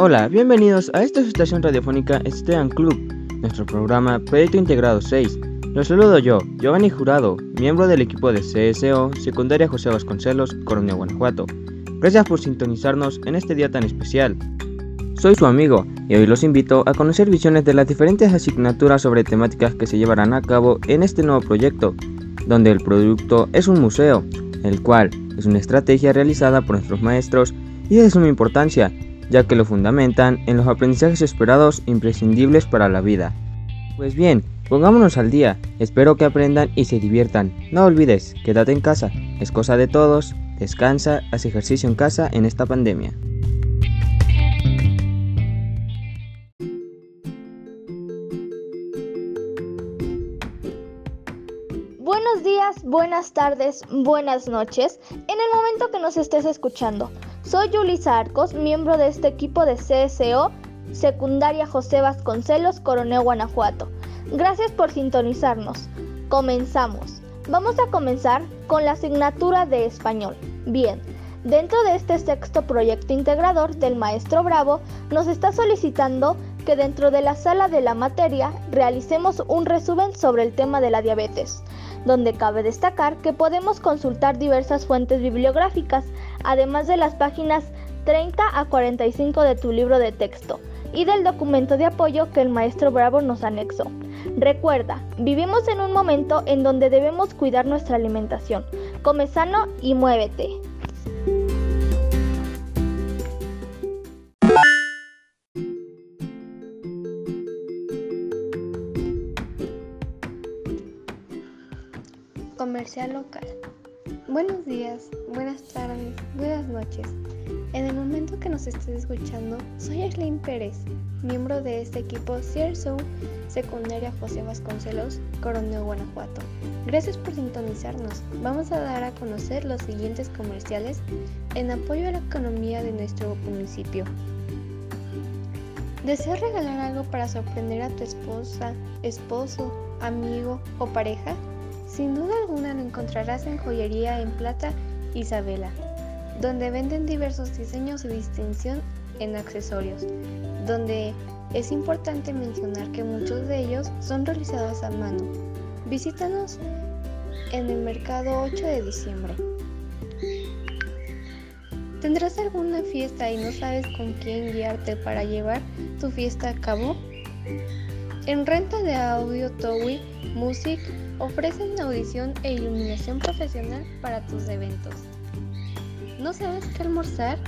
Hola, bienvenidos a esta estación radiofónica Esteban Club, nuestro programa Proyecto Integrado 6. Los saludo yo, Giovanni Jurado, miembro del equipo de CSO, Secundaria José Vasconcelos, Coronel Guanajuato. Gracias por sintonizarnos en este día tan especial. Soy su amigo y hoy los invito a conocer visiones de las diferentes asignaturas sobre temáticas que se llevarán a cabo en este nuevo proyecto, donde el producto es un museo, el cual es una estrategia realizada por nuestros maestros y es de suma importancia, ya que lo fundamentan en los aprendizajes esperados imprescindibles para la vida. Pues bien, pongámonos al día, espero que aprendan y se diviertan. No olvides, quédate en casa, es cosa de todos, descansa, haz ejercicio en casa en esta pandemia. Buenos días, buenas tardes, buenas noches, en el momento que nos estés escuchando. Soy Yulisa Arcos, miembro de este equipo de CSO, Secundaria José Vasconcelos, Coronel Guanajuato. Gracias por sintonizarnos. Comenzamos. Vamos a comenzar con la asignatura de español. Bien, dentro de este sexto proyecto integrador del maestro Bravo, nos está solicitando que dentro de la sala de la materia realicemos un resumen sobre el tema de la diabetes donde cabe destacar que podemos consultar diversas fuentes bibliográficas, además de las páginas 30 a 45 de tu libro de texto y del documento de apoyo que el maestro Bravo nos anexó. Recuerda, vivimos en un momento en donde debemos cuidar nuestra alimentación. Come sano y muévete. Local. Buenos días, buenas tardes, buenas noches. En el momento que nos estés escuchando, soy Aislinn Pérez, miembro de este equipo CSO Secundaria José Vasconcelos, Coronel Guanajuato. Gracias por sintonizarnos. Vamos a dar a conocer los siguientes comerciales en apoyo a la economía de nuestro municipio. ¿Deseas regalar algo para sorprender a tu esposa, esposo, amigo o pareja? Sin duda alguna lo encontrarás en Joyería en Plata Isabela, donde venden diversos diseños y distinción en accesorios, donde es importante mencionar que muchos de ellos son realizados a mano. Visítanos en el mercado 8 de diciembre. ¿Tendrás alguna fiesta y no sabes con quién guiarte para llevar tu fiesta a cabo? En renta de audio Towie Music ofrecen audición e iluminación profesional para tus eventos. ¿No sabes qué almorzar?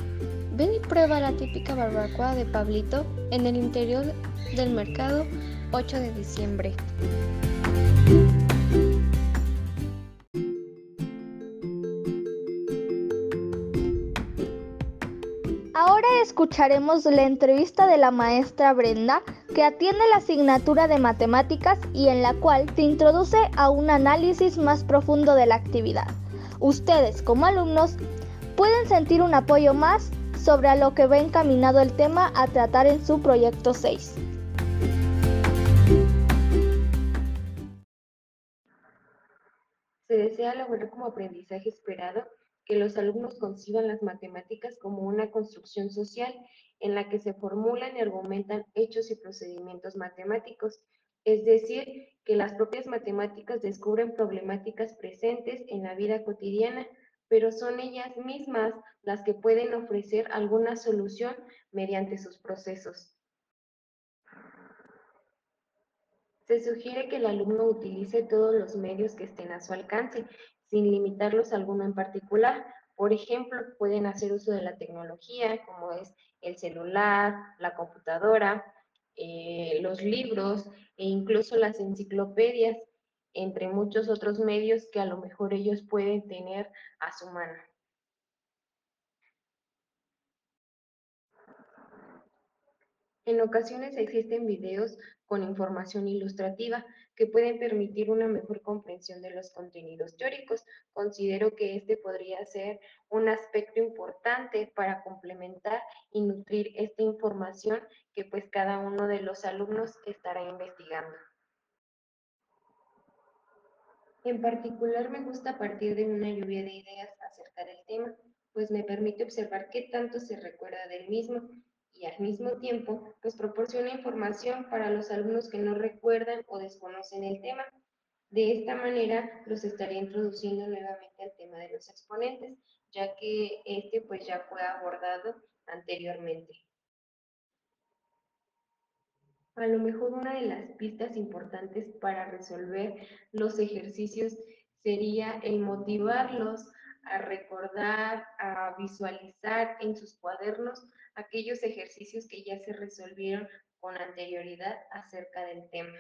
Ven y prueba la típica barbacoa de Pablito en el interior del mercado 8 de diciembre. Ahora escucharemos la entrevista de la maestra Brenda, que atiende la asignatura de matemáticas y en la cual se introduce a un análisis más profundo de la actividad. Ustedes, como alumnos, pueden sentir un apoyo más sobre a lo que va encaminado el tema a tratar en su proyecto 6. Se desea lograr como aprendizaje esperado que los alumnos conciban las matemáticas como una construcción social en la que se formulan y argumentan hechos y procedimientos matemáticos, es decir, que las propias matemáticas descubren problemáticas presentes en la vida cotidiana, pero son ellas mismas las que pueden ofrecer alguna solución mediante sus procesos. Se sugiere que el alumno utilice todos los medios que estén a su alcance, sin limitarlos a alguno en particular. Por ejemplo, pueden hacer uso de la tecnología, como es el celular, la computadora, eh, los libros e incluso las enciclopedias, entre muchos otros medios que a lo mejor ellos pueden tener a su mano. En ocasiones existen videos con información ilustrativa que pueden permitir una mejor comprensión de los contenidos teóricos. Considero que este podría ser un aspecto importante para complementar y nutrir esta información que pues cada uno de los alumnos estará investigando. En particular me gusta partir de una lluvia de ideas acerca del tema, pues me permite observar qué tanto se recuerda del mismo y al mismo tiempo pues proporciona información para los alumnos que no recuerdan o desconocen el tema. De esta manera los estaría introduciendo nuevamente al tema de los exponentes, ya que este pues ya fue abordado anteriormente. A lo mejor una de las pistas importantes para resolver los ejercicios sería el motivarlos a recordar, a visualizar en sus cuadernos aquellos ejercicios que ya se resolvieron con anterioridad acerca del tema.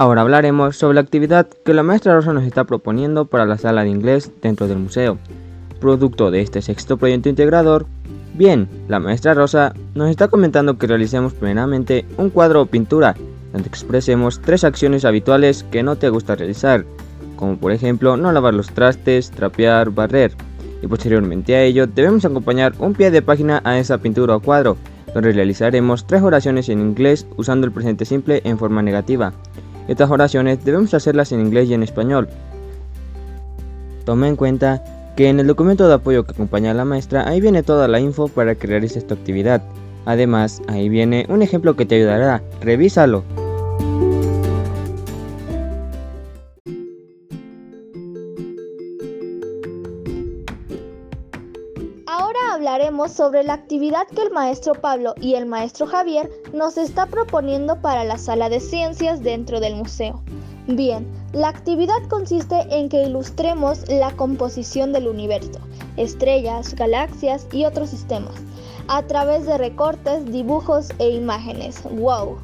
Ahora hablaremos sobre la actividad que la maestra Rosa nos está proponiendo para la sala de inglés dentro del museo. Producto de este sexto proyecto integrador, bien, la maestra Rosa nos está comentando que realicemos primeramente un cuadro o pintura donde expresemos tres acciones habituales que no te gusta realizar, como por ejemplo no lavar los trastes, trapear, barrer. Y posteriormente a ello debemos acompañar un pie de página a esa pintura o cuadro, donde realizaremos tres oraciones en inglés usando el presente simple en forma negativa. Estas oraciones debemos hacerlas en inglés y en español. Toma en cuenta que en el documento de apoyo que acompaña a la maestra ahí viene toda la info para que realices tu actividad. Además, ahí viene un ejemplo que te ayudará. Revísalo. Sobre la actividad que el maestro Pablo y el maestro Javier nos está proponiendo para la sala de ciencias dentro del museo. Bien, la actividad consiste en que ilustremos la composición del universo, estrellas, galaxias y otros sistemas a través de recortes, dibujos e imágenes. ¡Wow!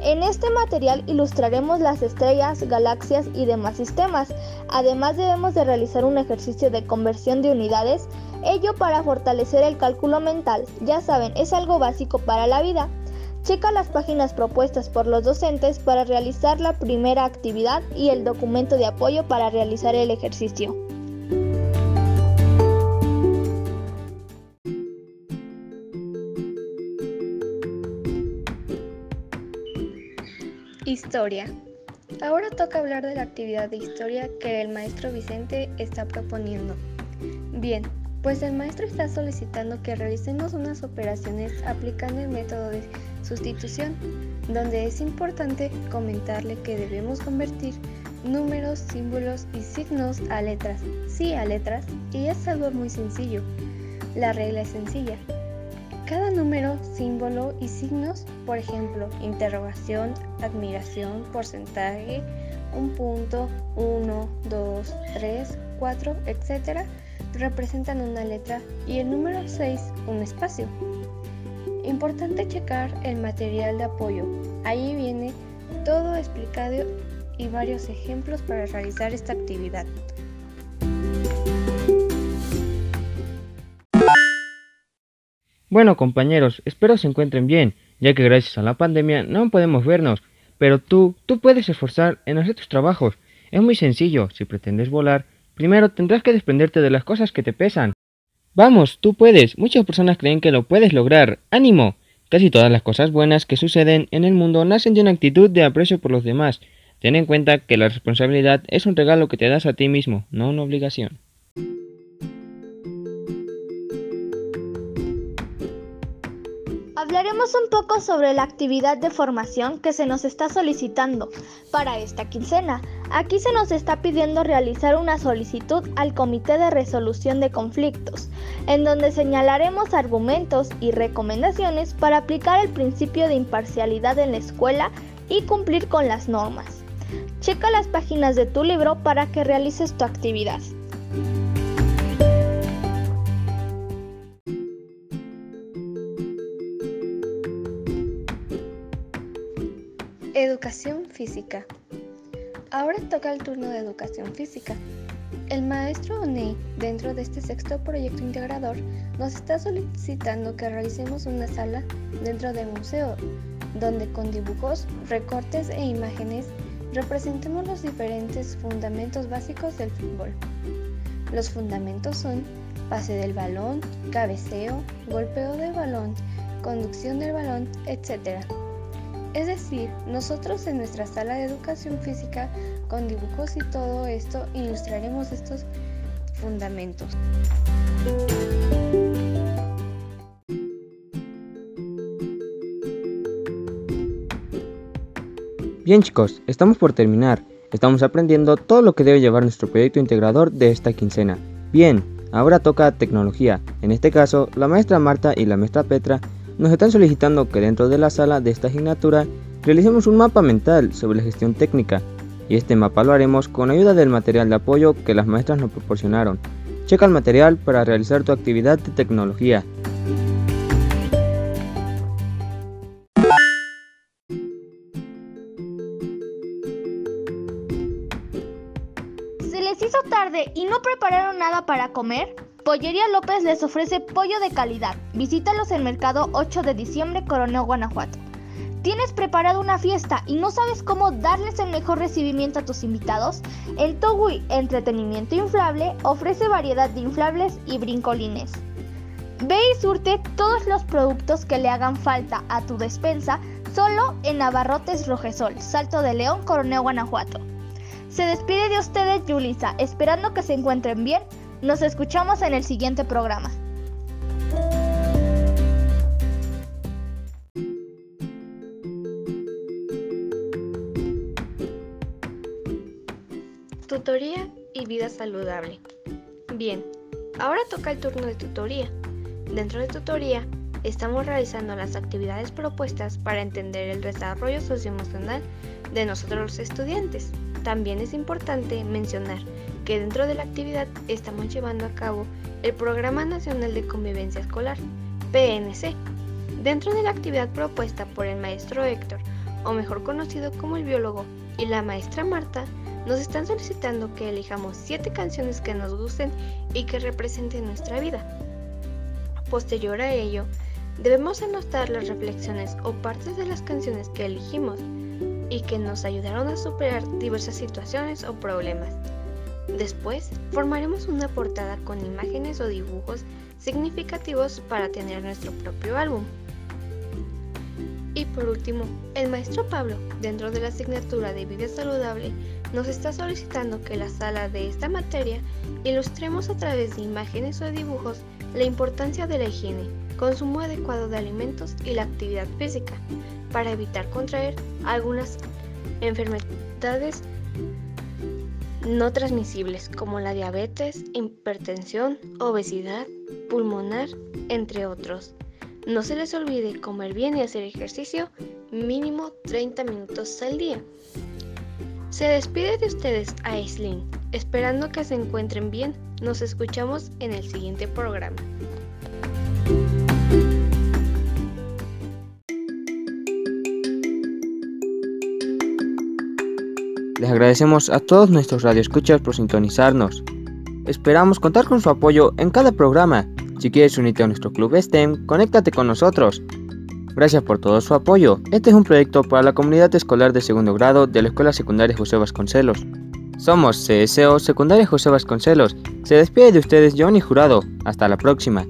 En este material ilustraremos las estrellas, galaxias y demás sistemas. Además debemos de realizar un ejercicio de conversión de unidades, ello para fortalecer el cálculo mental. Ya saben, es algo básico para la vida. Checa las páginas propuestas por los docentes para realizar la primera actividad y el documento de apoyo para realizar el ejercicio. Historia. Ahora toca hablar de la actividad de historia que el maestro Vicente está proponiendo. Bien, pues el maestro está solicitando que realicemos unas operaciones aplicando el método de sustitución, donde es importante comentarle que debemos convertir números, símbolos y signos a letras. Sí, a letras, y es algo muy sencillo. La regla es sencilla. Cada número, símbolo y signos, por ejemplo, interrogación, admiración, porcentaje, un punto, uno, dos, tres, cuatro, etc., representan una letra y el número 6 un espacio. Importante checar el material de apoyo. Ahí viene todo explicado y varios ejemplos para realizar esta actividad. Bueno compañeros, espero se encuentren bien, ya que gracias a la pandemia no podemos vernos, pero tú, tú puedes esforzar en hacer tus trabajos. Es muy sencillo, si pretendes volar, primero tendrás que desprenderte de las cosas que te pesan. Vamos, tú puedes, muchas personas creen que lo puedes lograr. ¡Ánimo! Casi todas las cosas buenas que suceden en el mundo nacen de una actitud de aprecio por los demás. Ten en cuenta que la responsabilidad es un regalo que te das a ti mismo, no una obligación. Hablaremos un poco sobre la actividad de formación que se nos está solicitando para esta quincena. Aquí se nos está pidiendo realizar una solicitud al Comité de Resolución de Conflictos, en donde señalaremos argumentos y recomendaciones para aplicar el principio de imparcialidad en la escuela y cumplir con las normas. Checa las páginas de tu libro para que realices tu actividad. Educación física. Ahora toca el turno de educación física. El maestro Oney, dentro de este sexto proyecto integrador, nos está solicitando que realicemos una sala dentro del museo, donde con dibujos, recortes e imágenes representemos los diferentes fundamentos básicos del fútbol. Los fundamentos son pase del balón, cabeceo, golpeo del balón, conducción del balón, etc. Es decir, nosotros en nuestra sala de educación física, con dibujos y todo esto, ilustraremos estos fundamentos. Bien chicos, estamos por terminar. Estamos aprendiendo todo lo que debe llevar nuestro proyecto integrador de esta quincena. Bien, ahora toca tecnología. En este caso, la maestra Marta y la maestra Petra nos están solicitando que dentro de la sala de esta asignatura realicemos un mapa mental sobre la gestión técnica. Y este mapa lo haremos con ayuda del material de apoyo que las maestras nos proporcionaron. Checa el material para realizar tu actividad de tecnología. ¿Se les hizo tarde y no prepararon nada para comer? Pollería López les ofrece pollo de calidad. Visítalos en Mercado 8 de diciembre, Coronel, Guanajuato. ¿Tienes preparado una fiesta y no sabes cómo darles el mejor recibimiento a tus invitados? El Togui Entretenimiento Inflable ofrece variedad de inflables y brincolines. Ve y surte todos los productos que le hagan falta a tu despensa solo en Abarrotes Rojesol, Salto de León, Coronel, Guanajuato. Se despide de ustedes Yulisa, esperando que se encuentren bien. Nos escuchamos en el siguiente programa. Tutoría y vida saludable. Bien, ahora toca el turno de tutoría. Dentro de tutoría, estamos realizando las actividades propuestas para entender el desarrollo socioemocional de nosotros los estudiantes. También es importante mencionar que dentro de la actividad estamos llevando a cabo el Programa Nacional de Convivencia Escolar, PNC. Dentro de la actividad propuesta por el maestro Héctor, o mejor conocido como el biólogo, y la maestra Marta, nos están solicitando que elijamos siete canciones que nos gusten y que representen nuestra vida. Posterior a ello, debemos anotar las reflexiones o partes de las canciones que elegimos y que nos ayudaron a superar diversas situaciones o problemas. Después, formaremos una portada con imágenes o dibujos significativos para tener nuestro propio álbum. Y por último, el maestro Pablo, dentro de la asignatura de vida saludable, nos está solicitando que la sala de esta materia ilustremos a través de imágenes o dibujos la importancia de la higiene, consumo adecuado de alimentos y la actividad física, para evitar contraer algunas enfermedades no transmisibles como la diabetes, hipertensión, obesidad, pulmonar, entre otros. No se les olvide comer bien y hacer ejercicio mínimo 30 minutos al día. Se despide de ustedes Aislinn, esperando que se encuentren bien. Nos escuchamos en el siguiente programa. Les agradecemos a todos nuestros radioescuchas por sintonizarnos. Esperamos contar con su apoyo en cada programa si quieres unirte a nuestro club STEM, conéctate con nosotros. Gracias por todo su apoyo. Este es un proyecto para la comunidad escolar de segundo grado de la Escuela Secundaria José Vasconcelos. Somos CSO Secundaria José Vasconcelos. Se despide de ustedes Johnny Jurado. Hasta la próxima.